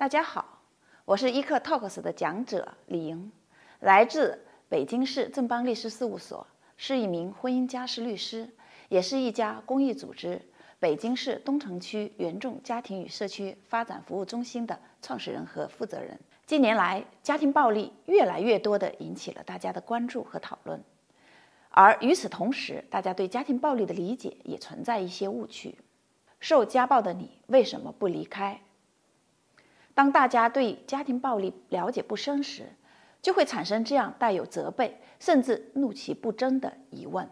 大家好，我是伊克 Talks 的讲者李莹，来自北京市正邦律师事务所，是一名婚姻家事律师，也是一家公益组织北京市东城区原众家庭与社区发展服务中心的创始人和负责人。近年来，家庭暴力越来越多地引起了大家的关注和讨论，而与此同时，大家对家庭暴力的理解也存在一些误区。受家暴的你为什么不离开？当大家对家庭暴力了解不深时，就会产生这样带有责备甚至怒其不争的疑问。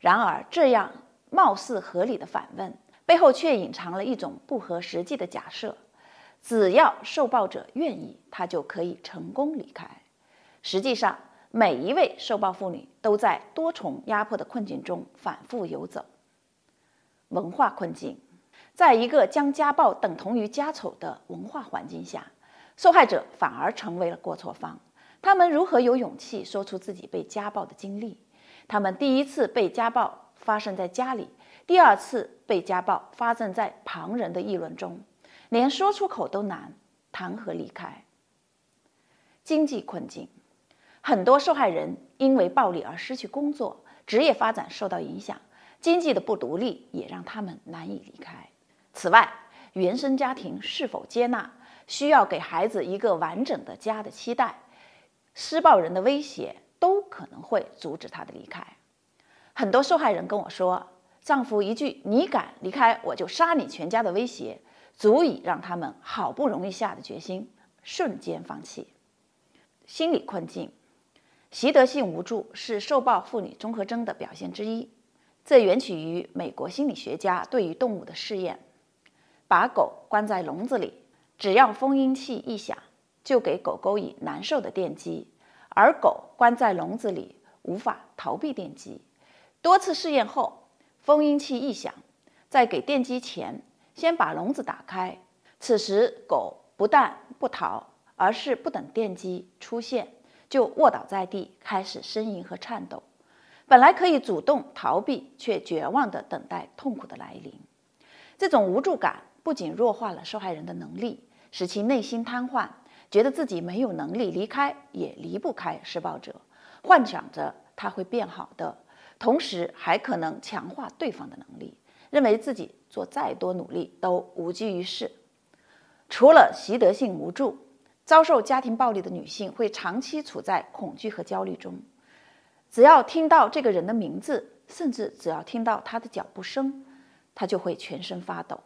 然而，这样貌似合理的反问背后，却隐藏了一种不合实际的假设：只要受暴者愿意，他就可以成功离开。实际上，每一位受暴妇女都在多重压迫的困境中反复游走。文化困境。在一个将家暴等同于家丑的文化环境下，受害者反而成为了过错方。他们如何有勇气说出自己被家暴的经历？他们第一次被家暴发生在家里，第二次被家暴发生在旁人的议论中，连说出口都难，谈何离开？经济困境，很多受害人因为暴力而失去工作，职业发展受到影响，经济的不独立也让他们难以离开。此外，原生家庭是否接纳需要给孩子一个完整的家的期待，施暴人的威胁都可能会阻止他的离开。很多受害人跟我说，丈夫一句“你敢离开，我就杀你全家”的威胁，足以让他们好不容易下的决心瞬间放弃。心理困境，习得性无助是受暴妇女综合征的表现之一，这源起于美国心理学家对于动物的试验。把狗关在笼子里，只要封音器一响，就给狗狗以难受的电击，而狗关在笼子里无法逃避电击。多次试验后，封音器一响，在给电击前，先把笼子打开，此时狗不但不逃，而是不等电击出现，就卧倒在地，开始呻吟和颤抖。本来可以主动逃避，却绝望地等待痛苦的来临。这种无助感。不仅弱化了受害人的能力，使其内心瘫痪，觉得自己没有能力离开，也离不开施暴者，幻想着他会变好的，同时还可能强化对方的能力，认为自己做再多努力都无济于事。除了习得性无助，遭受家庭暴力的女性会长期处在恐惧和焦虑中，只要听到这个人的名字，甚至只要听到他的脚步声，她就会全身发抖。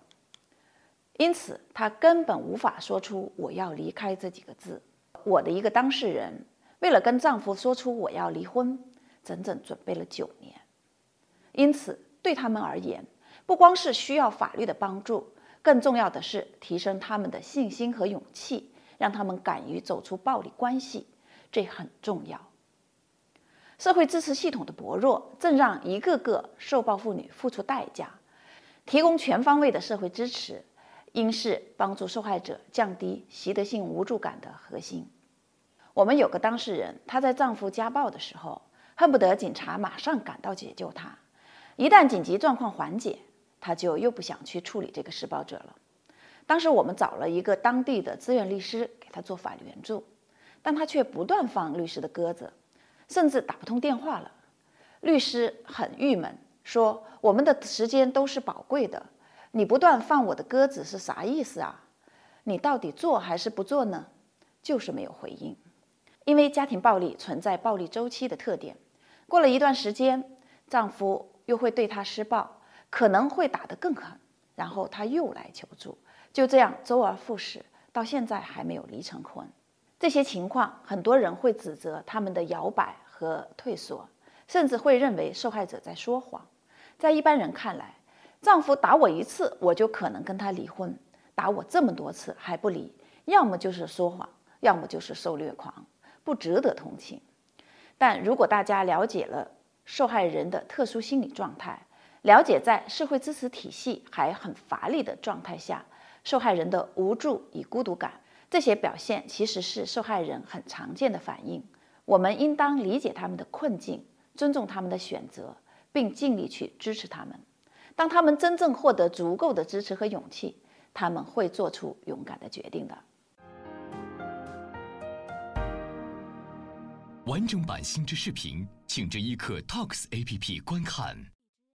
因此，她根本无法说出“我要离开”这几个字。我的一个当事人，为了跟丈夫说出“我要离婚”，整整准备了九年。因此，对他们而言，不光是需要法律的帮助，更重要的是提升他们的信心和勇气，让他们敢于走出暴力关系，这很重要。社会支持系统的薄弱，正让一个个受暴妇女付出代价。提供全方位的社会支持。应是帮助受害者降低习得性无助感的核心。我们有个当事人，她在丈夫家暴的时候，恨不得警察马上赶到解救她。一旦紧急状况缓解，她就又不想去处理这个施暴者了。当时我们找了一个当地的资源律师给她做法律援助，但她却不断放律师的鸽子，甚至打不通电话了。律师很郁闷，说：“我们的时间都是宝贵的。”你不断放我的鸽子是啥意思啊？你到底做还是不做呢？就是没有回应。因为家庭暴力存在暴力周期的特点，过了一段时间，丈夫又会对她施暴，可能会打得更狠，然后她又来求助，就这样周而复始，到现在还没有离成婚。这些情况，很多人会指责他们的摇摆和退缩，甚至会认为受害者在说谎。在一般人看来，丈夫打我一次，我就可能跟他离婚；打我这么多次还不离，要么就是说谎，要么就是受虐狂，不值得同情。但如果大家了解了受害人的特殊心理状态，了解在社会支持体系还很乏力的状态下，受害人的无助与孤独感，这些表现其实是受害人很常见的反应。我们应当理解他们的困境，尊重他们的选择，并尽力去支持他们。当他们真正获得足够的支持和勇气，他们会做出勇敢的决定的。完整版新知视频，请至一刻 Talks A P P 观看。